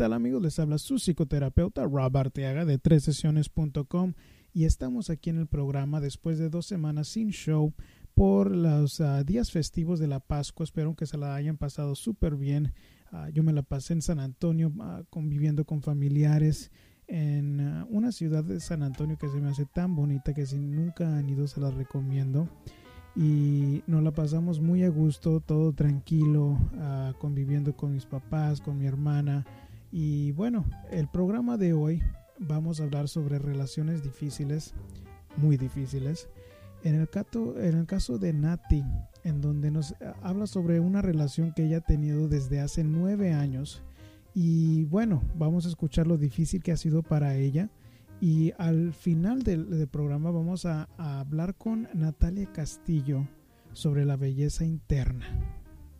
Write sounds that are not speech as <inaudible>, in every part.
tal amigos? Les habla su psicoterapeuta Rob Arteaga de tres sesiones.com y estamos aquí en el programa después de dos semanas sin show por los uh, días festivos de la Pascua. Espero que se la hayan pasado súper bien. Uh, yo me la pasé en San Antonio uh, conviviendo con familiares en una ciudad de San Antonio que se me hace tan bonita que si nunca han ido se la recomiendo y nos la pasamos muy a gusto, todo tranquilo, conviviendo con mis papás, con mi hermana, y bueno, el programa de hoy vamos a hablar sobre relaciones difíciles, muy difíciles. En el, caso, en el caso de Nati, en donde nos habla sobre una relación que ella ha tenido desde hace nueve años. Y bueno, vamos a escuchar lo difícil que ha sido para ella. Y al final del, del programa vamos a, a hablar con Natalia Castillo sobre la belleza interna.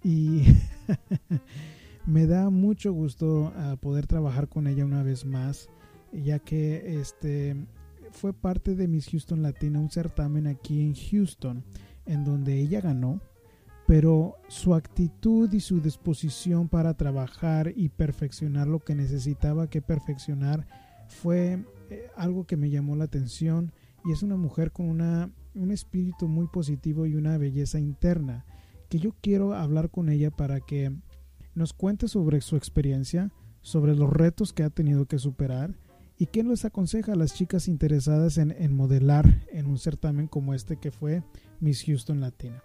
Y <laughs> me da mucho gusto uh, poder trabajar con ella una vez más, ya que este fue parte de Miss Houston Latina, un certamen aquí en Houston, en donde ella ganó, pero su actitud y su disposición para trabajar y perfeccionar lo que necesitaba que perfeccionar fue eh, algo que me llamó la atención y es una mujer con una, un espíritu muy positivo y una belleza interna que yo quiero hablar con ella para que nos cuente sobre su experiencia, sobre los retos que ha tenido que superar y qué les aconseja a las chicas interesadas en, en modelar en un certamen como este que fue Miss Houston Latina.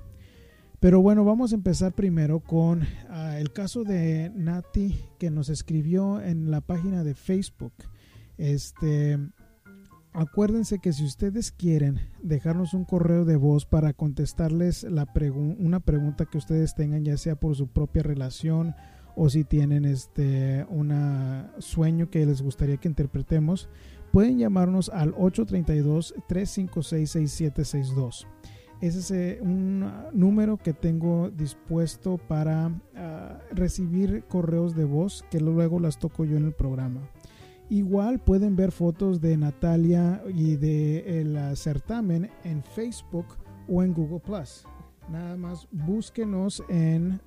Pero bueno, vamos a empezar primero con uh, el caso de Nati que nos escribió en la página de Facebook. Este, acuérdense que si ustedes quieren dejarnos un correo de voz para contestarles la una pregunta que ustedes tengan, ya sea por su propia relación o si tienen este un sueño que les gustaría que interpretemos, pueden llamarnos al 832-356-6762. Ese es eh, un número que tengo dispuesto para uh, recibir correos de voz que luego las toco yo en el programa. Igual pueden ver fotos de Natalia y de el uh, certamen en Facebook o en Google Plus. Nada más búsquenos en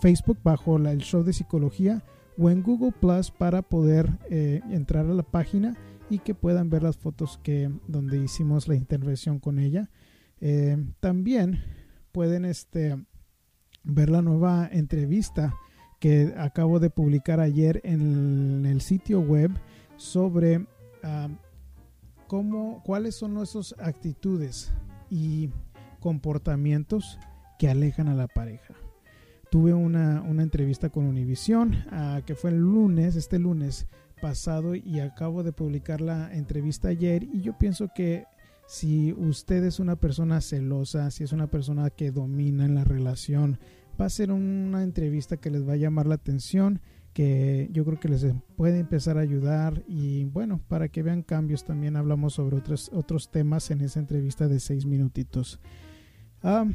Facebook bajo el show de psicología o en Google Plus para poder eh, entrar a la página y que puedan ver las fotos que donde hicimos la intervención con ella. Eh, también pueden este, ver la nueva entrevista que acabo de publicar ayer en el, sitio web sobre cómo, cuáles son nuestras actitudes y comportamientos que alejan a la pareja. Tuve una, una entrevista con Univision uh, que fue el lunes, este lunes pasado y acabo de publicar la entrevista ayer y yo pienso que si usted es una persona celosa, si es una persona que domina en la relación, va a ser una entrevista que les va a llamar la atención, que yo creo que les puede empezar a ayudar y bueno, para que vean cambios también hablamos sobre otros, otros temas en esa entrevista de seis minutitos. Ah,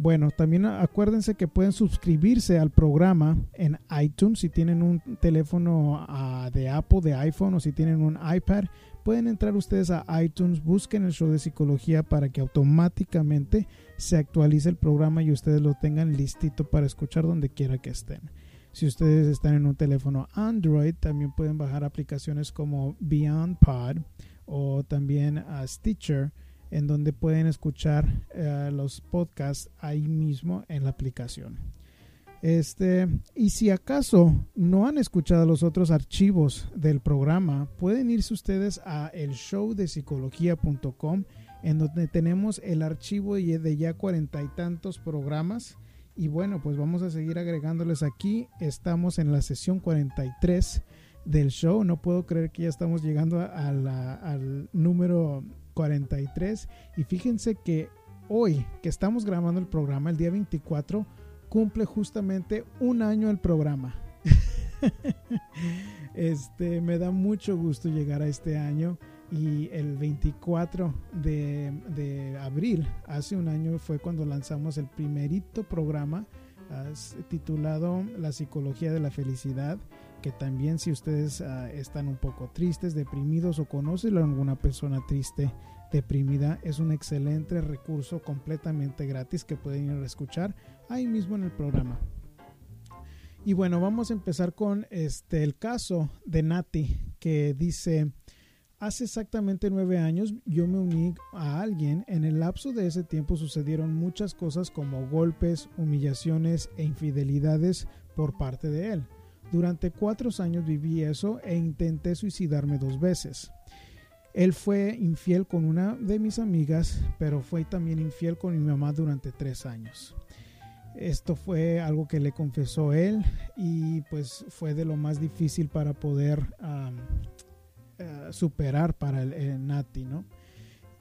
bueno, también acuérdense que pueden suscribirse al programa en iTunes si tienen un teléfono uh, de Apple, de iPhone o si tienen un iPad. Pueden entrar ustedes a iTunes, busquen el show de psicología para que automáticamente se actualice el programa y ustedes lo tengan listito para escuchar donde quiera que estén. Si ustedes están en un teléfono Android, también pueden bajar aplicaciones como Beyond Pod o también uh, Stitcher en donde pueden escuchar uh, los podcasts ahí mismo en la aplicación. Este, y si acaso no han escuchado los otros archivos del programa, pueden irse ustedes a el show de psicología.com en donde tenemos el archivo de ya cuarenta y tantos programas. Y bueno, pues vamos a seguir agregándoles aquí. Estamos en la sesión 43 del show. No puedo creer que ya estamos llegando al número 43 y fíjense que hoy que estamos grabando el programa, el día 24, cumple justamente un año el programa. <laughs> este, me da mucho gusto llegar a este año. Y el 24 de, de, abril, hace un año, fue cuando lanzamos el primerito programa titulado La psicología de la felicidad, que también si ustedes uh, están un poco tristes, deprimidos o conocen a alguna persona triste, deprimida, es un excelente recurso completamente gratis que pueden ir a escuchar ahí mismo en el programa. Y bueno, vamos a empezar con este el caso de Nati que dice Hace exactamente nueve años yo me uní a alguien. En el lapso de ese tiempo sucedieron muchas cosas como golpes, humillaciones e infidelidades por parte de él. Durante cuatro años viví eso e intenté suicidarme dos veces. Él fue infiel con una de mis amigas, pero fue también infiel con mi mamá durante tres años. Esto fue algo que le confesó él y pues fue de lo más difícil para poder uh, superar para el, el, Nati, ¿no?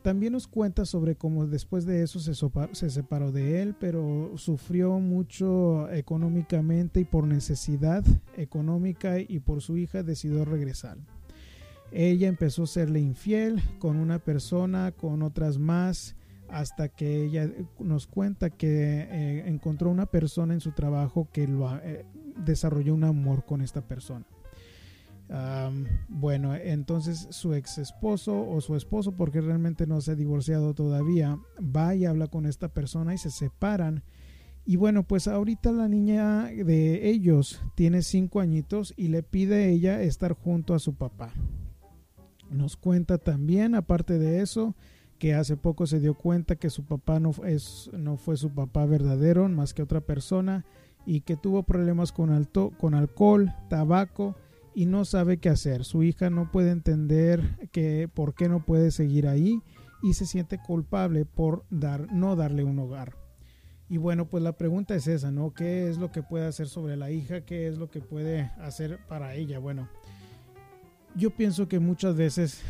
También nos cuenta sobre cómo después de eso se, separó de él, pero sufrió mucho económicamente y por necesidad económica y por su hija decidió regresar. Ella empezó a serle infiel con una persona, con otras más, hasta que ella nos cuenta que eh, encontró una persona en su trabajo que lo, eh, desarrolló un amor con esta persona. Bueno, entonces su ex esposo o su esposo, porque realmente no se ha divorciado todavía, va y habla con esta persona y se separan. Y bueno, pues ahorita la niña de ellos tiene cinco añitos y le pide a ella estar junto a su papá. Nos cuenta también, aparte de eso, que hace poco se dio cuenta que su papá no, es, no fue su papá verdadero, más que otra persona, y que tuvo problemas con, alto, con alcohol, tabaco, y no sabe qué hacer. Su hija no puede entender que por qué no puede seguir ahí y se siente culpable por dar, no darle un hogar. Y bueno, pues la pregunta es esa, ¿no? ¿Qué es lo que puede hacer sobre la hija? ¿Qué es lo que puede hacer para ella? Bueno, yo pienso que muchas veces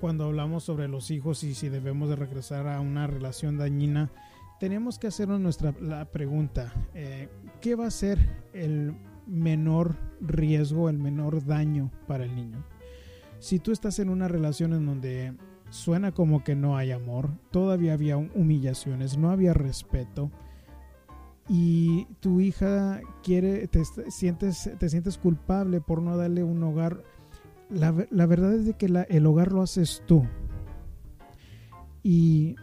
cuando hablamos sobre los hijos y si debemos de regresar a una relación dañina, tenemos que hacernos nuestra la pregunta, eh, ¿qué va a ser el menor riesgo, el menor daño para el niño. Si tú estás en una relación en donde suena como que no hay amor, todavía había humillaciones, no había respeto y tu hija quiere, te sientes, te sientes culpable por no darle un hogar, la, la verdad es de que la, el hogar lo haces tú. Y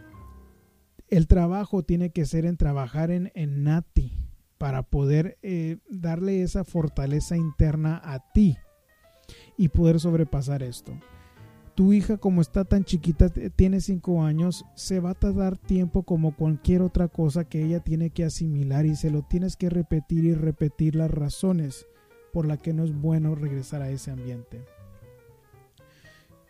el trabajo tiene que ser en trabajar en, en Nati para poder eh, darle esa fortaleza interna a ti y poder sobrepasar esto. Tu hija como está tan chiquita, tiene 5 años, se va a tardar tiempo como cualquier otra cosa que ella tiene que asimilar y se lo tienes que repetir y repetir las razones por las que no es bueno regresar a ese ambiente.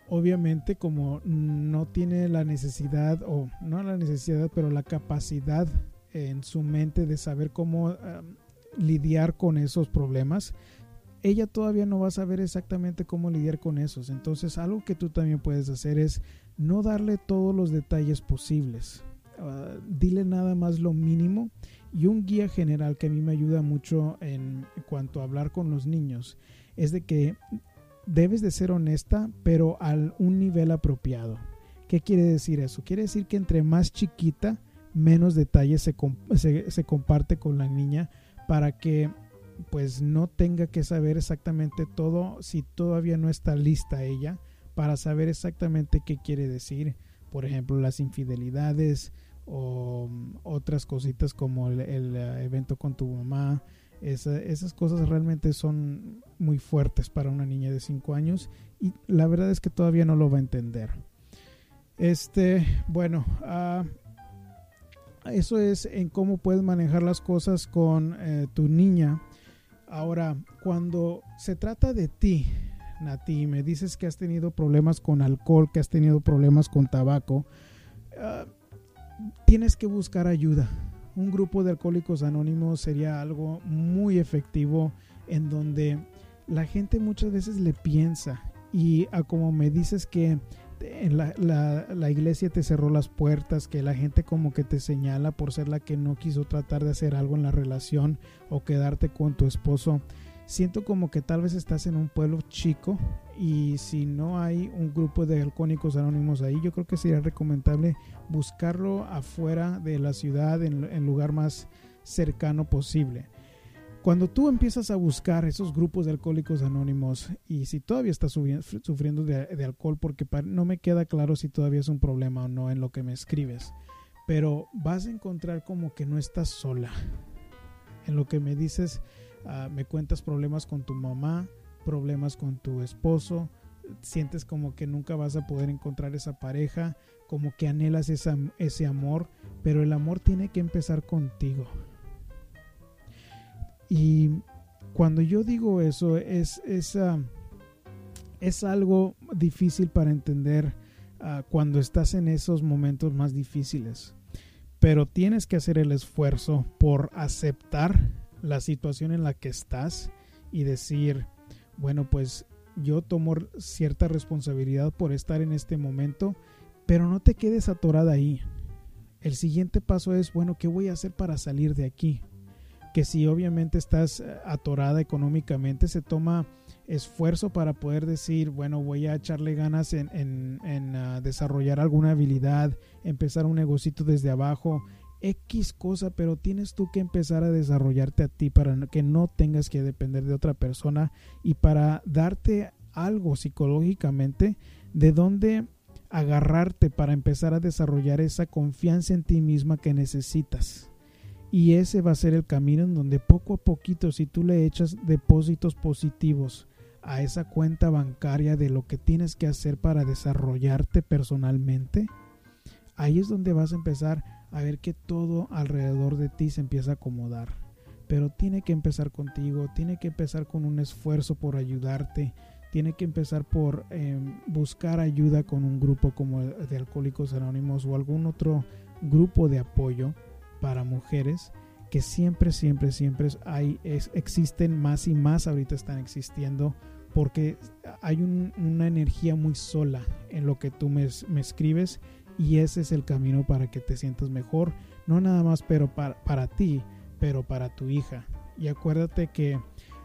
Obviamente como no tiene la necesidad, o no la necesidad, pero la capacidad en su mente de saber cómo lidiar con esos problemas, ella todavía no va a saber exactamente cómo lidiar con esos. Entonces algo que tú también puedes hacer es no darle todos los detalles posibles. Uh, dile nada más lo mínimo y un guía general que a mí me ayuda mucho en cuanto a hablar con los niños es de que debes de ser honesta pero a un nivel apropiado. ¿Qué quiere decir eso? Quiere decir que entre más chiquita menos detalles se, se, comparte con la niña para que pues no tenga que saber exactamente todo si todavía no está lista ella para saber exactamente qué quiere decir. Por ejemplo las infidelidades o um, otras cositas como el, el uh, evento con tu mamá. Esa, esas cosas realmente son muy fuertes para una niña de 5 años y la verdad es que todavía no lo va a entender. Este bueno uh, eso es en cómo puedes manejar las cosas con eh, tu niña. Ahora, cuando se trata de ti, Nati, me dices que has tenido problemas con alcohol, que has tenido problemas con tabaco, uh, tienes que buscar ayuda. Un grupo de alcohólicos anónimos sería algo muy efectivo en donde la gente muchas veces le piensa y a como me dices que en la, la, la, iglesia te cerró las puertas, que la gente como que te señala por ser la que no quiso tratar de hacer algo en la relación o quedarte con tu esposo. Siento como que tal vez estás en un pueblo chico y si no hay un grupo de alcohólicos anónimos ahí, yo creo que sería recomendable buscarlo afuera de la ciudad, en el lugar más cercano posible cuando tú empiezas a buscar esos grupos de alcohólicos anónimos y si todavía estás sufriendo de, alcohol, porque no me queda claro si todavía es un problema o no en lo que me escribes, pero vas a encontrar como que no estás sola. En lo que me dices, ah, me cuentas problemas con tu mamá, problemas con tu esposo, sientes como que nunca vas a poder encontrar esa pareja, como que anhelas ese amor, pero el amor tiene que empezar contigo y cuando yo digo eso, es, es, ah, es algo difícil para entender ah, cuando estás en esos momentos más difíciles. Pero tienes que hacer el esfuerzo por aceptar la situación en la que estás y decir, bueno, pues yo tomo cierta responsabilidad por estar en este momento, pero no te quedes atorada ahí. El siguiente paso es, bueno, ¿qué voy a hacer para salir de aquí? Que si obviamente estás eh, atorada económicamente, se toma esfuerzo para poder decir, bueno, voy a echarle ganas en, en, ah, desarrollar alguna habilidad, empezar un negocito desde abajo, X cosa, pero tienes tú que empezar a desarrollarte a ti para que no tengas que depender de otra persona y para darte algo psicológicamente de dónde agarrarte para empezar a desarrollar esa confianza en ti misma que necesitas. Y ese va a ser el camino en donde poco a poquito, si tú le echas depósitos positivos a esa cuenta bancaria de lo que tienes que hacer para desarrollarte personalmente, ahí es donde vas a empezar a ver que todo alrededor de ti se empieza a acomodar. Pero tiene que empezar contigo, tiene que empezar con un esfuerzo por ayudarte, tiene que empezar por em, buscar ayuda con un grupo como de Alcohólicos Anónimos o algún otro grupo de apoyo para mujeres que siempre, siempre, siempre hay, existen más y más ahorita están existiendo porque hay una energía muy sola en lo que tú me, escribes y ese es el camino para que te sientas mejor, no nada más pero para, para ti, pero para tu hija. Y acuérdate que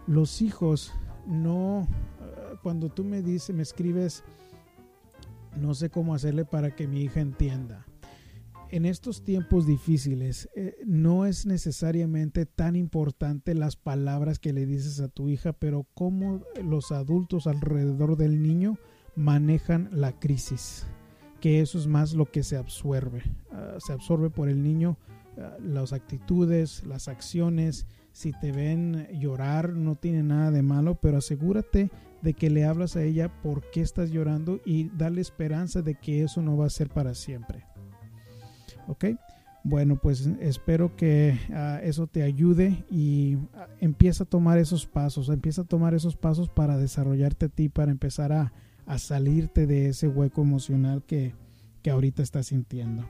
los hijos no, cuando tú me dices, me escribes, no sé cómo hacerle para que mi hija entienda en estos tiempos difíciles eh, no es necesariamente tan importante las palabras que le dices a tu hija, pero cómo los adultos alrededor del niño manejan la crisis, que eso es más lo que se absorbe. Ah, se absorbe por el niño ah, las actitudes, las acciones. Si te ven llorar, no tiene nada de malo, pero asegúrate de que le hablas a ella por qué estás llorando y dale esperanza de que eso no va a ser para siempre. ¿Ok? Bueno, pues espero que ah, eso te ayude y ah, empieza a tomar esos pasos, empieza a tomar esos pasos para desarrollarte a ti, para empezar a, a salirte de ese hueco emocional que, que ahorita estás sintiendo.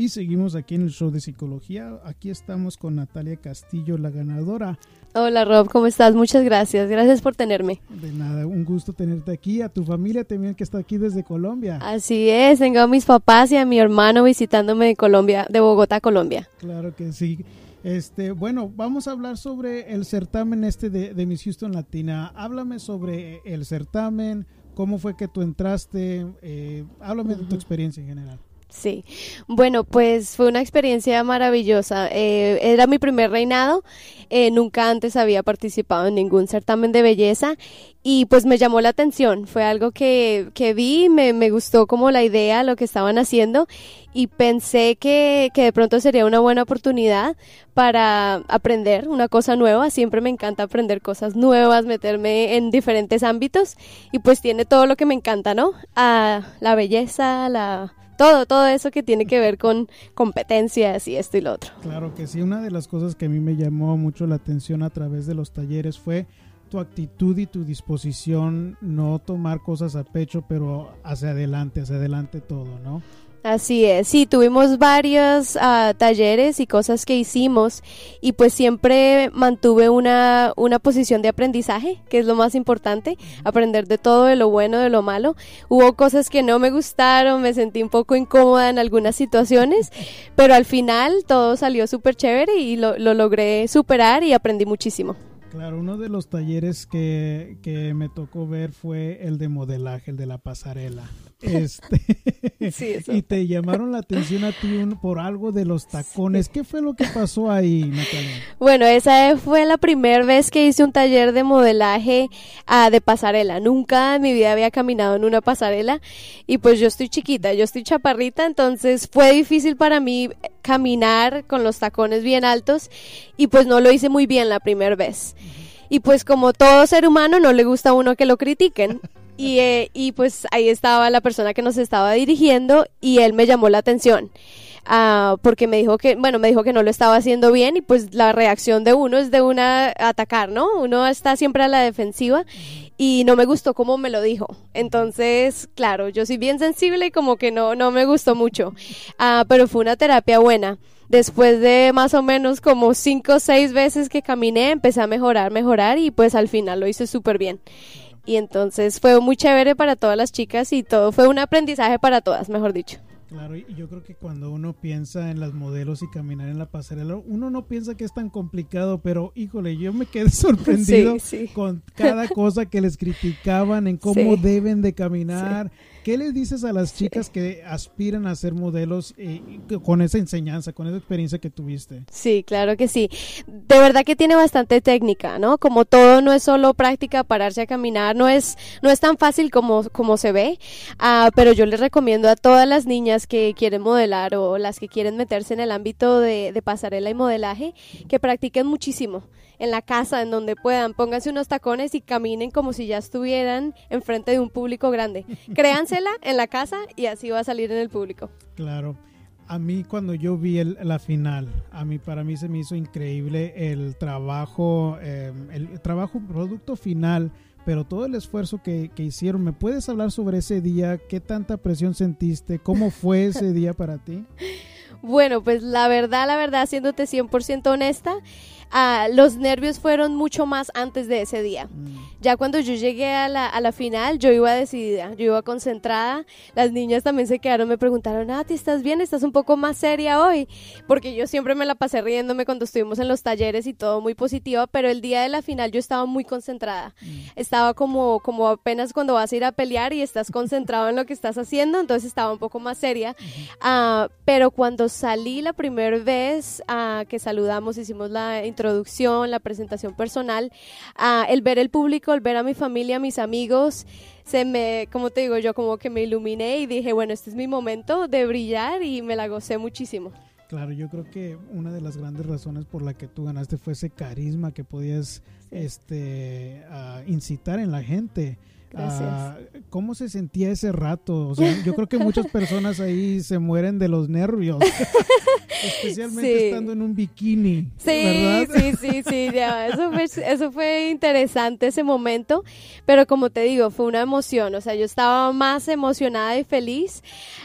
Y seguimos aquí en el show de psicología. Aquí estamos con Natalia Castillo, la ganadora. Hola Rob, ¿cómo estás? Muchas gracias. Gracias por tenerme. De nada, un gusto tenerte aquí. A tu familia también que está aquí desde Colombia. Así es, tengo a mis papás y a mi hermano visitándome de Colombia, de Bogotá, Colombia. Claro que sí. Este, bueno, vamos a hablar sobre el certamen este de, Miss Houston Latina. Háblame sobre el certamen, cómo fue que tú entraste, eh, háblame de tu experiencia en general. Sí, bueno, pues fue una experiencia maravillosa. Eh, era mi primer reinado, eh, nunca antes había participado en ningún certamen de belleza y pues me llamó la atención. Fue algo que, que vi, me, me gustó como la idea, lo que estaban haciendo y pensé que, que de pronto sería una buena oportunidad para aprender una cosa nueva. Siempre me encanta aprender cosas nuevas, meterme en diferentes ámbitos y pues tiene todo lo que me encanta, ¿no? A la belleza, la todo, todo eso que tiene que ver con competencias y esto y lo otro. Claro que sí, una de las cosas que a mí me llamó mucho la atención a través de los talleres fue tu actitud y tu disposición, no tomar cosas a pecho, pero hacia adelante, hacia adelante todo, ¿no? Así es, sí, tuvimos varios ah, talleres y cosas que hicimos y pues siempre mantuve una, una posición de aprendizaje, que es lo más importante, aprender de todo, de lo bueno, de lo malo. Hubo cosas que no me gustaron, me sentí un poco incómoda en algunas situaciones, <laughs> pero al final todo salió súper chévere y lo, lo logré superar y aprendí muchísimo. Claro, uno de los talleres que, que, me tocó ver fue el de modelaje, el de la pasarela. <laughs> Este, <laughs> sí, y te llamaron la atención a ti por algo de los tacones. ¿Qué fue lo que pasó ahí, Natalia? Bueno, esa fue la primera vez que hice un taller de modelaje uh, de pasarela. Nunca en mi vida había caminado en una pasarela y pues yo estoy chiquita, yo estoy chaparrita, entonces fue difícil para mí caminar con los tacones bien altos y pues no lo hice muy bien la primera vez. Y pues como todo ser humano no le gusta a uno que lo critiquen. <laughs> Y, eh, y pues ahí estaba la persona que nos estaba dirigiendo y él me llamó la atención. Uh, porque me dijo que, bueno, me dijo que no lo estaba haciendo bien y pues la reacción de uno es de una atacar, ¿no? Uno está siempre a la defensiva y no me gustó cómo me lo dijo. Entonces, claro, yo soy bien sensible y como que no, no me gustó mucho. Uh, pero fue una terapia buena. Después de más o menos como cinco o seis veces que caminé, empecé a mejorar, mejorar y pues al final lo hice súper bien. Y entonces fue muy chévere para todas las chicas y todo fue un aprendizaje para todas, mejor dicho. Claro, y yo creo que cuando uno piensa en las modelos y caminar en la pasarela, uno no piensa que es tan complicado, pero híjole, yo me quedé <laughs> sorprendido sí, sí. con cada cosa que les criticaban en cómo Sí. deben de caminar. ¿Qué les dices a las chicas que aspiran a ser modelos eh, con esa enseñanza, con esa experiencia que tuviste? Sí, claro que sí. De verdad que tiene bastante técnica, ¿no? Como todo no es solo práctica, pararse a caminar, no es, no es tan fácil como, como se ve, Ah, pero yo les recomiendo a todas las niñas que quieren modelar o las que quieren meterse en el ámbito de, de pasarela y modelaje, que practiquen muchísimo en la casa, en donde puedan, pónganse unos tacones y caminen como si ya estuvieran enfrente de un público grande. <laughs> Créansela en la casa y así va a salir en el público. Claro. A mí cuando yo vi el- la final, a mí para mí se me hizo increíble el trabajo, eh, el trabajo producto final, pero todo el esfuerzo que, que hicieron. ¿Me puedes hablar sobre ese día? ¿Qué tanta presión sentiste? ¿Cómo fue ese <laughs> día para ti? Bueno, pues la verdad, la verdad, siéndote 100% honesta, ah, los nervios fueron mucho más antes de ese día. Ya cuando yo llegué a la, a la final, yo iba decidida, yo iba concentrada. Las niñas también se quedaron, me preguntaron, ah, ¿te estás bien? ¿Estás un poco más seria hoy? Porque yo siempre me la pasé riéndome cuando estuvimos en los talleres y todo muy positiva, pero el día de la final yo estaba muy concentrada. Estaba como, como apenas cuando vas a ir a pelear y estás concentrado en lo que estás haciendo, entonces estaba un poco más seria. Ah, pero cuando salí la primera vez ah, que saludamos, hicimos la introducción, la presentación personal, ah, el ver el público, el ver a mi familia, a mis amigos, se me, como te digo yo, como que me iluminé y dije, bueno, este es mi momento de brillar y me la gocé muchísimo. Claro, yo creo que una de las grandes razones por la que tú ganaste fue ese carisma que podías este, incitar en la gente. Gracias. Ah, ¿Cómo se sentía ese rato? O sea, yo creo que muchas <laughs> personas ahí se mueren de los nervios, <laughs> especialmente Sí. estando en un bikini, Sí, ¿verdad? sí, sí, sí, ya, eso fue, eso fue interesante ese momento, pero como te digo, fue una emoción, o sea, yo estaba más emocionada y feliz,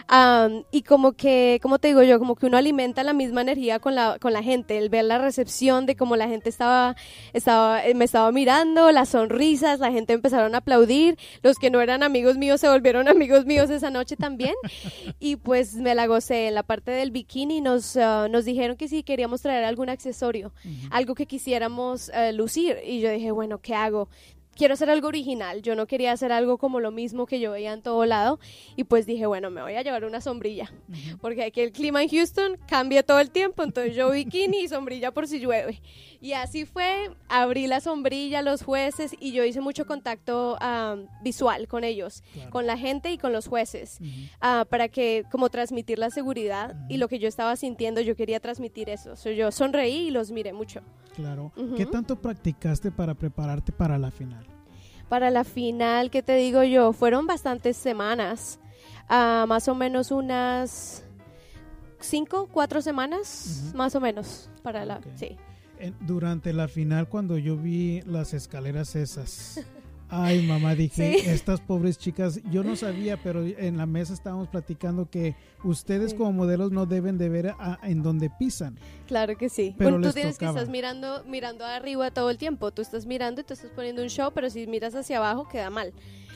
am, y como que, como te digo yo, como que uno alimenta la misma energía con la, con la gente, el ver la recepción de cómo la gente estaba, estaba, eh, me estaba mirando, las sonrisas, la gente empezaron a aplaudir, los que no eran amigos míos se volvieron <laughs> amigos míos esa noche también, y pues me la gocé en la parte del bikini, nos, ah, nos dijeron que si queríamos traer algún accesorio, algo que quisiéramos eh, lucir. Y yo dije, bueno, ¿qué hago? Quiero hacer algo original. Yo no quería hacer algo como lo mismo que yo veía en todo lado. Y pues dije, bueno, me voy a llevar una sombrilla. Porque aquí el clima en Houston cambia todo el tiempo. Entonces yo bikini y sombrilla por si llueve. Y así fue. Abrí la sombrilla, los jueces, y yo hice mucho contacto ah, visual con ellos, Claro. con la gente y con los jueces ah, para que como transmitir la seguridad y lo que yo estaba sintiendo yo quería transmitir eso So, yo sonreí y los miré mucho Claro. ¿Qué tanto practicaste para prepararte para la final? Para la final qué te digo yo fueron bastantes semanas ah, más o menos unas cinco cuatro semanas más o menos para la sí. Durante la final, cuando yo vi las escaleras esas, <laughs> Ay, mamá, dije, <laughs> estas pobres chicas, yo no sabía, pero en la mesa estábamos platicando que ustedes como modelos no deben de ver en dónde pisan. Claro que sí. Pero tú tienes que estar mirando, mirando arriba todo el tiempo. Tú estás mirando y te estás poniendo un show, pero si miras hacia abajo queda mal.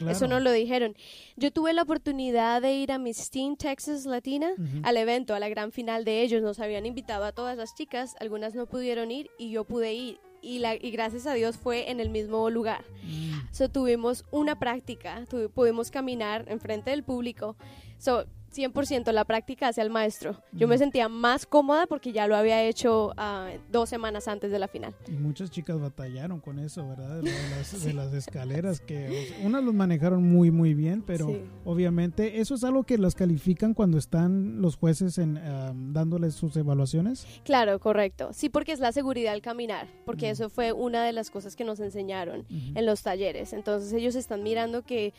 Eso no lo dijeron. Yo tuve la oportunidad de ir a Miss Teen Texas Latina, al evento, a la gran final de ellos. Nos habían invitado a todas las chicas, algunas no pudieron ir y yo pude ir y, la, y gracias a Dios fue en el mismo lugar. Mm. So, tuvimos una práctica, pudimos caminar enfrente del público. So, 100% la práctica hacia el maestro. Yo me sentía más cómoda porque ya lo había hecho uh, dos semanas antes de la final. Y muchas chicas batallaron con eso, ¿verdad? De, <laughs> las, escaleras, que unas los manejaron muy, muy bien, pero obviamente eso es algo que las califican cuando están los jueces en, dándoles sus evaluaciones. Claro, correcto. Sí, porque es la seguridad al caminar, porque eso fue una de las cosas que nos enseñaron en los talleres. Entonces ellos están mirando que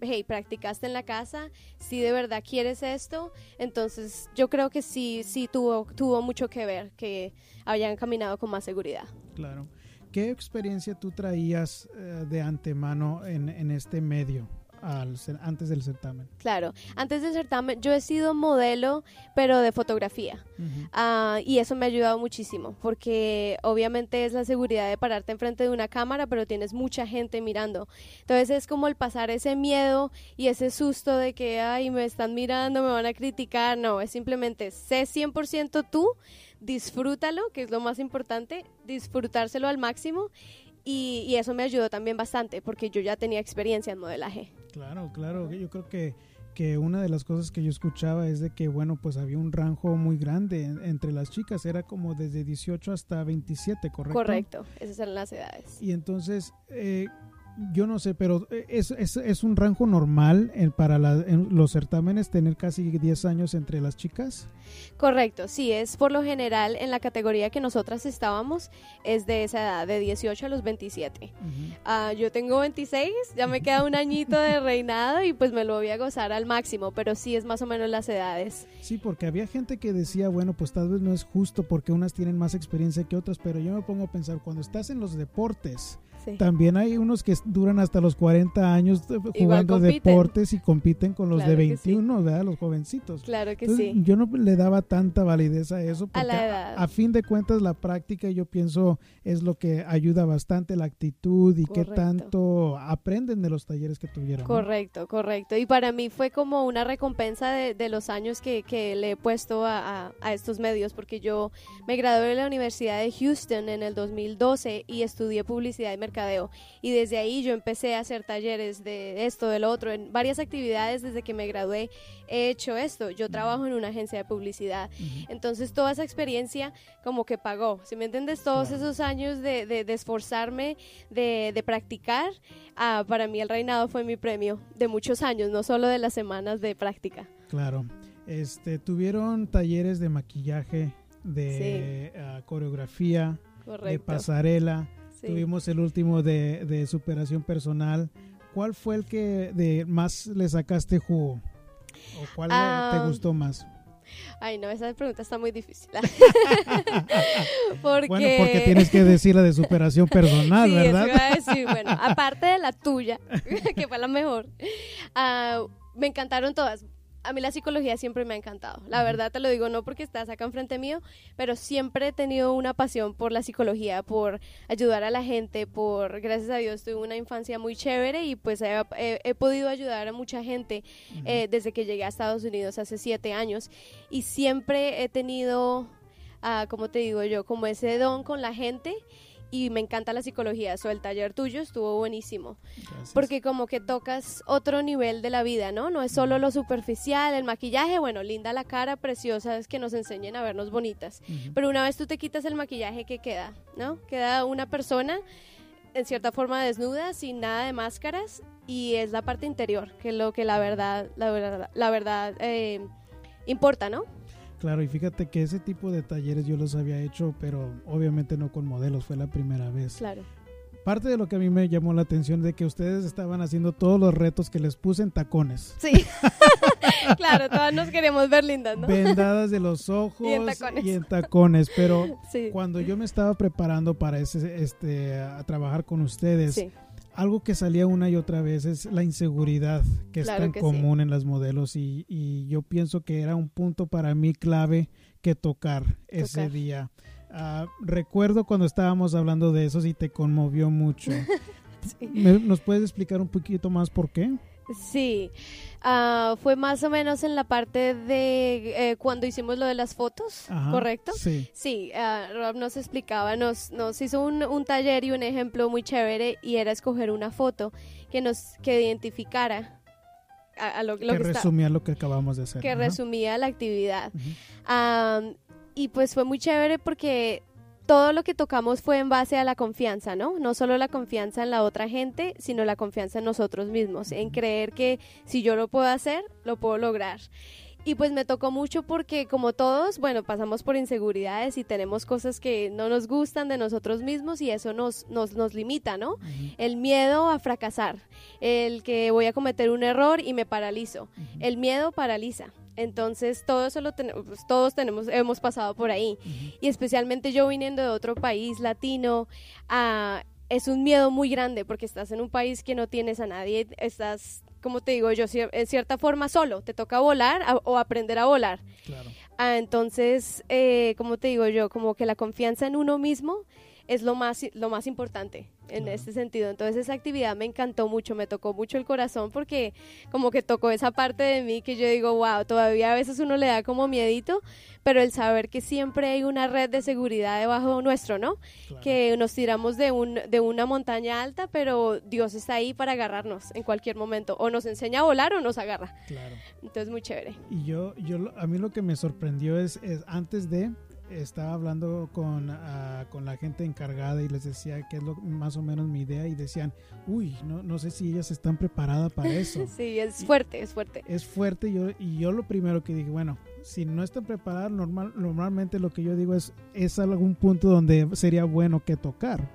hey, practicaste en la casa, si de verdad quieres esto, entonces yo creo que sí, sí tuvo, tuvo mucho que ver que hayan caminado con más seguridad. Claro. ¿Qué experiencia tú traías eh, de antemano en, en este medio? Antes del certamen? Claro, antes del certamen yo he sido modelo, pero de fotografía. Ah, y eso me ha ayudado muchísimo, porque obviamente es la seguridad de pararte enfrente de una cámara, pero tienes mucha gente mirando. Entonces es como el pasar ese miedo y ese susto de que, ay, me están mirando, me van a criticar. No, es simplemente sé 100% tú, disfrútalo, que es lo más importante, disfrutárselo al máximo. Y, y, eso me ayudó también bastante porque yo ya tenía experiencia en modelaje. Claro, claro. Yo creo que, que una de las cosas que yo escuchaba es de que, bueno, pues había un rango muy grande entre las chicas. Era como desde 18 hasta 27, ¿correcto? Correcto, esas eran las edades. Y entonces, eh, yo no sé, pero eh, es, es, es un rango normal para los certámenes tener casi 10 años entre las chicas. Correcto, sí, es por lo general en la categoría que nosotras estábamos, es de esa edad, de 18 a los 27. Ah, yo tengo 26, ya me queda un añito de <laughs> reinado y pues me lo voy a gozar al máximo, pero sí es más o menos las edades. Sí, porque había gente que decía, bueno, pues tal vez no es justo porque unas tienen más experiencia que otras, pero yo me pongo a pensar, cuando estás en los deportes, también hay unos que duran hasta los 40 años jugando deportes y compiten con los de 21, ¿verdad? Los jovencitos. Claro que sí. Yo no le daba tanta validez a eso porque a, fin de cuentas la práctica yo pienso es lo que ayuda bastante la actitud y qué tanto aprenden de los talleres que tuvieron. Correcto, correcto. Y para mí fue como una recompensa de, los años que, le he puesto a, a estos medios porque yo me gradué de la Universidad de Houston en el 2012 y estudié publicidad y mercadeo y desde ahí yo empecé a hacer talleres de esto, de lo otro, en varias actividades desde que me gradué he hecho esto. Yo trabajo en una agencia de publicidad. Entonces toda esa experiencia como que pagó. Si me entiendes, todos esos años de, de, esforzarme, de, de practicar, ah, para mí el reinado fue mi premio de muchos años, no solo de las semanas de práctica. Claro. Este, tuvieron talleres de maquillaje, de ah, coreografía, de pasarela. Tuvimos el último de, de, superación personal. ¿Cuál fue el que de más le sacaste jugo? ¿O cuál te ah, gustó más? Ay, no, esa pregunta está muy difícil. <laughs> porque... Bueno, porque tienes que decir la de superación <laughs> personal, sí, ¿verdad? Sí, bueno, aparte de la tuya, <laughs> que fue la mejor, uh, me encantaron todas a mí la psicología siempre me ha encantado. La verdad te lo digo no porque estás acá enfrente mío, pero siempre he tenido una pasión por la psicología, por ayudar a la gente, por, gracias a Dios, tuve una infancia muy chévere y pues he, podido ayudar a mucha gente eh, desde que llegué a Estados Unidos hace siete años. Y siempre he tenido, uh, como te digo yo, como ese don con la gente y me encanta la psicología. So, el taller tuyo estuvo buenísimo. Porque como que tocas otro nivel de la vida, ¿no? No es solo lo superficial, el maquillaje, bueno, linda la cara, preciosa, es que nos enseñen a vernos bonitas. Pero una vez tú te quitas el maquillaje, ¿qué queda? ¿No? Queda una persona en cierta forma desnuda, sin nada de máscaras, y es la parte interior, que es lo que la verdad, la verdad, la verdad eh, importa, ¿no? Claro, y fíjate que ese tipo de talleres yo los había hecho, pero obviamente no con modelos, fue la primera vez. Claro. Parte de lo que a mí me llamó la atención de que ustedes estaban haciendo todos los retos que les puse en tacones. Sí. <laughs> claro, todas nos queremos ver lindas, ¿no? Vendadas de los <laughs> ojos y en tacones. pero cuando yo me estaba preparando para ese, este, a trabajar con ustedes, algo que salía una y otra vez es la inseguridad que está en común en las modelos y, y, yo pienso que era un punto para mí clave que tocar, ese día. Ah, recuerdo cuando estábamos hablando de eso y te conmovió mucho. <laughs> ¿Nos puedes explicar un poquito más por qué? Sí, uh, fue más o menos en la parte de eh, cuando hicimos lo de las fotos, ¿correcto? Sí. Sí, uh, Rob nos explicaba, nos, nos hizo un, un, taller y un ejemplo muy chévere y era escoger una foto que nos que identificara a, lo, que, resumía lo que acabamos de hacer. Que resumía la actividad. y pues fue muy chévere porque todo lo que tocamos fue en base a la confianza, ¿no? No solo la confianza en la otra gente, sino la confianza en nosotros mismos, en creer que si yo lo puedo hacer, lo puedo lograr. Y pues me tocó mucho porque como todos, bueno, pasamos por inseguridades y tenemos cosas que no nos gustan de nosotros mismos y eso nos, nos, nos limita, ¿no? El miedo a fracasar, el que voy a cometer un error y me paralizo. El miedo paraliza. Entonces, todo eso lo tenemos, pues, todos tenemos, hemos pasado por ahí. Y especialmente yo viniendo de otro país latino, ah, es un miedo muy grande porque estás en un país que no tienes a nadie, estás, como te digo yo, en cierta forma solo, te toca volar o aprender a volar. Claro. Ah, entonces, eh, como te digo yo, como que la confianza en uno mismo es lo más, lo más importante en este sentido. Entonces esa actividad me encantó mucho, me tocó mucho el corazón porque como que tocó esa parte de mí que yo digo, wow, todavía a veces uno le da como miedito, pero el saber que siempre hay una red de seguridad debajo nuestro, ¿no? Que nos tiramos de, un, de una montaña alta, pero Dios está ahí para agarrarnos en cualquier momento, o nos enseña a volar o nos agarra. Claro. Entonces muy chévere. Y yo, yo a mí lo que me sorprendió es, es antes de estaba hablando con, ah, con la gente encargada y les decía que es lo, más o menos mi idea y decían, uy, no, no sé si ellas están preparadas para eso. <laughs> sí, es fuerte, es fuerte. Es fuerte y yo, y yo lo primero que dije, bueno, si no están preparadas, normal, normalmente lo que yo digo es, es algún punto donde sería bueno que tocar.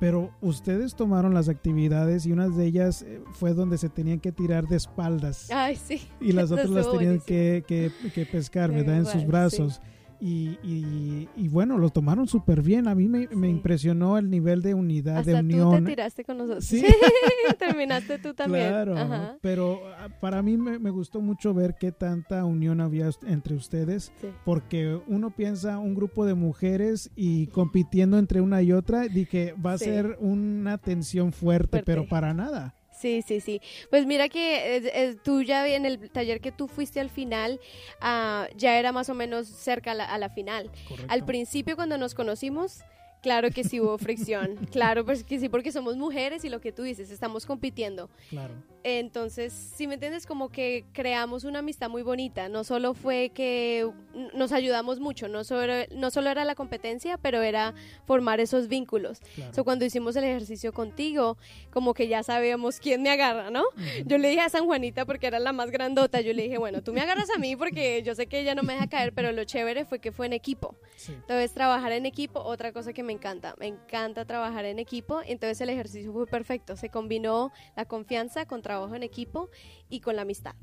Pero ustedes tomaron las actividades y una de ellas eh, fue donde se tenían que tirar de espaldas. Ay, sí. Y las <laughs> otras las tenían que, que, pescar, ¿verdad? En sus brazos. Y, y, bueno, lo tomaron súper bien. A mí me, me, impresionó el nivel de unidad, de unión. Tú te tiraste con nosotros. Sí, <laughs> terminaste tú también. Claro, pero ah, para mí me, me, gustó mucho ver qué tanta unión había entre ustedes, porque uno piensa un grupo de mujeres y compitiendo entre una y otra, dije, va a ser una tensión fuerte, pero para nada. Sí, sí, sí. Pues mira que tú ya en el taller que tú fuiste al final, uh, ya era más o menos cerca a la, a la final. Al principio cuando nos conocimos, Claro que sí hubo fricción, <laughs> claro pues que sí, porque somos mujeres y lo que tú dices, estamos compitiendo. Claro. Entonces, si me entiendes, como que creamos una amistad muy bonita. No solo fue que nos ayudamos mucho, no solo, no solo era la competencia, pero era formar esos vínculos. Claro. cuando hicimos el ejercicio contigo, como que ya sabíamos quién me agarra, ¿no? Yo le dije a San Juanita, porque era la más grandota, yo le dije, bueno, tú me agarras a mí porque yo sé que ella no me deja caer, pero lo chévere fue que fue en equipo. Entonces, trabajar en equipo, otra cosa que me encanta, me encanta trabajar en equipo. Entonces, el ejercicio fue perfecto. Se combinó la confianza con trabajo en equipo y con la amistad.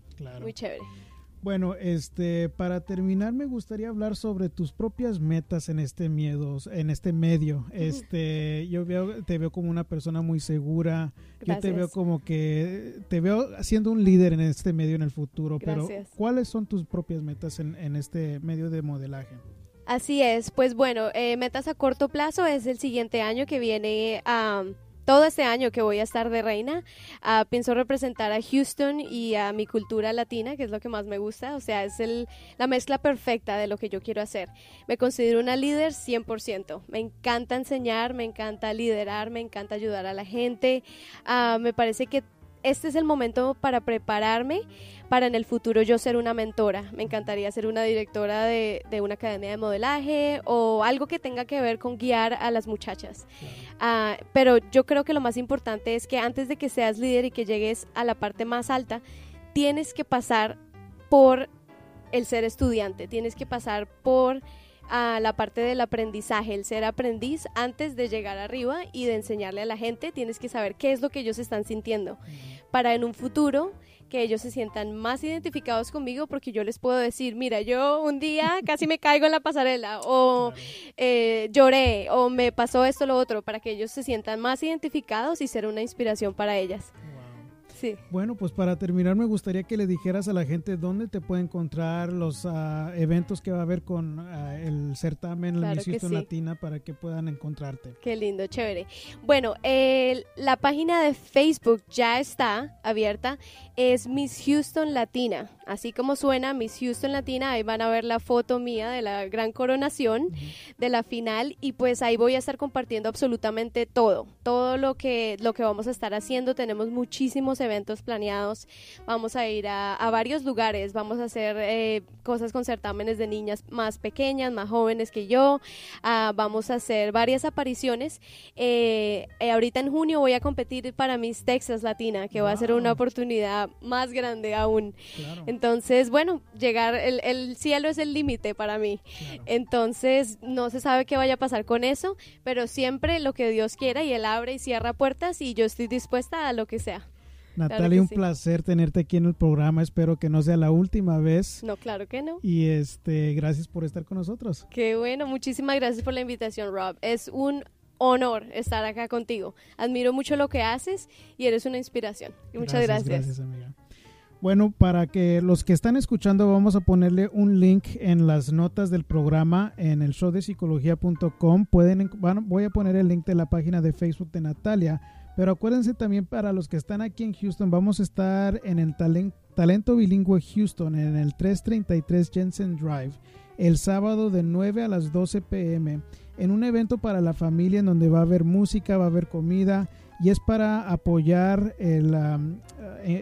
Muy chévere. Bueno, este, para terminar me gustaría hablar sobre tus propias metas en este miedo, en este medio. Este, yo veo, te veo como una persona muy segura. Yo te veo como que te veo siendo un líder en este medio en el futuro. Pero, ¿cuáles son tus propias metas en, en este medio de modelaje? Así es, pues bueno, eh, metas a corto plazo es el siguiente año que viene a... todo este año que voy a estar de reina, ah, pienso representar a Houston y a mi cultura latina, que es lo que más me gusta. O sea, es el, la mezcla perfecta de lo que yo quiero hacer. Me considero una líder 100%. Me encanta enseñar, me encanta liderar, me encanta ayudar a la gente. Ah, me parece que este es el momento para prepararme para en el futuro yo ser una mentora. Me encantaría ser una directora de, una academia de modelaje o algo que tenga que ver con guiar a las muchachas. Ah, pero yo creo que lo más importante es que antes de que seas líder y que llegues a la parte más alta, tienes que pasar por el ser estudiante, tienes que pasar por a la parte del aprendizaje, el ser aprendiz antes de llegar arriba y de enseñarle a la gente, tienes que saber qué es lo que ellos están sintiendo para en un futuro que ellos se sientan más identificados conmigo porque yo les puedo decir, mira, yo un día casi me caigo en la pasarela o eh, lloré o me pasó esto lo otro, para que ellos se sientan más identificados y ser una inspiración para ellas. Bueno, pues para terminar me gustaría que le dijeras a la gente dónde te puede encontrar los ah, eventos que va a haber con ah, el certamen La Miss Houston Latina para que puedan encontrarte. Qué lindo, chévere. Bueno, la página de Facebook ya está abierta, es Miss Houston Latina, así como suena Miss Houston Latina, ahí van a ver la foto mía de la gran coronación de la final. Y pues ahí voy a estar compartiendo absolutamente todo, todo lo que lo que vamos a estar haciendo, tenemos muchísimos eventos eventos planeados. Vamos a ir a, varios lugares, vamos a hacer eh, cosas con certámenes de niñas más pequeñas, más jóvenes que yo. Ah, vamos a hacer varias apariciones. Eh, eh, ahorita en junio voy a competir para Miss Texas Latina, que va a ser una oportunidad más grande aún. Entonces, bueno, llegar, el, cielo es el límite para mí. Entonces, no se sabe qué vaya a pasar con eso, pero siempre lo que Dios quiera y Él abre y cierra puertas y yo estoy dispuesta a lo que sea. Natalia, un placer tenerte aquí en el programa. Espero que no sea la última vez. No, claro que no. Y este, gracias por estar con nosotros. Qué bueno, muchísimas gracias por la invitación, Rob. Es un honor estar acá contigo. Admiro mucho lo que haces y eres una inspiración. muchas gracias. Gracias, amiga. Bueno, para que los que están escuchando, vamos a ponerle un link en las notas del programa en el show de psicología.com. Pueden, voy a poner el link de la página de Facebook de Natalia pero acuérdense también para los que están aquí en Houston, vamos a estar en el Talento Bilingüe Houston en el 333 Jensen Drive el sábado de 9 a las 12 pm en un evento para la familia en donde va a haber música, va a haber comida y es para apoyar el... Um,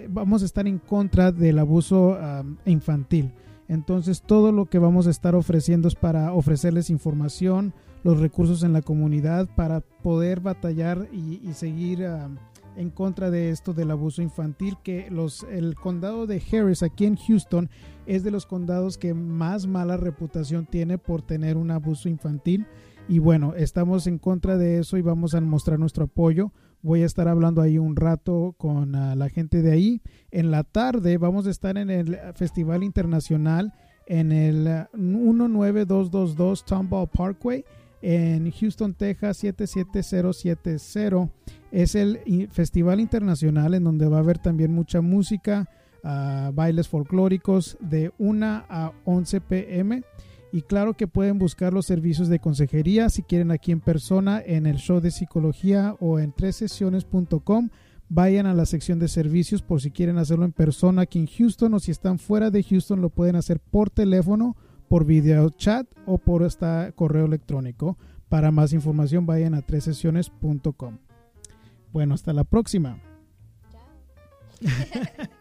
vamos a estar en contra del abuso infantil. Entonces todo lo que vamos a estar ofreciendo es para ofrecerles información, los recursos en la comunidad para poder batallar y, seguir ah, en contra de esto del abuso infantil que los el condado de Harris aquí en Houston es de los condados que más mala reputación tiene por tener un abuso infantil. Y bueno estamos en contra de eso y vamos a mostrar nuestro apoyo. Voy a estar hablando ahí un rato con ah, la gente de ahí. En la tarde vamos a estar en el festival internacional en el 19222 Tomball Parkway en Houston, Texas 77070. Es el festival internacional en donde va a haber también mucha música, ah, bailes folclóricos de 1 a 11 pm. Y claro que pueden buscar los servicios de consejería si quieren aquí en persona en el show de psicología o en tresesiones.com. Vayan a la sección de servicios por si quieren hacerlo en persona aquí en Houston o si están fuera de Houston lo pueden hacer por teléfono por video chat o por esta correo electrónico. Para más información vayan a tres sesiones.com. Bueno, hasta la próxima. <laughs>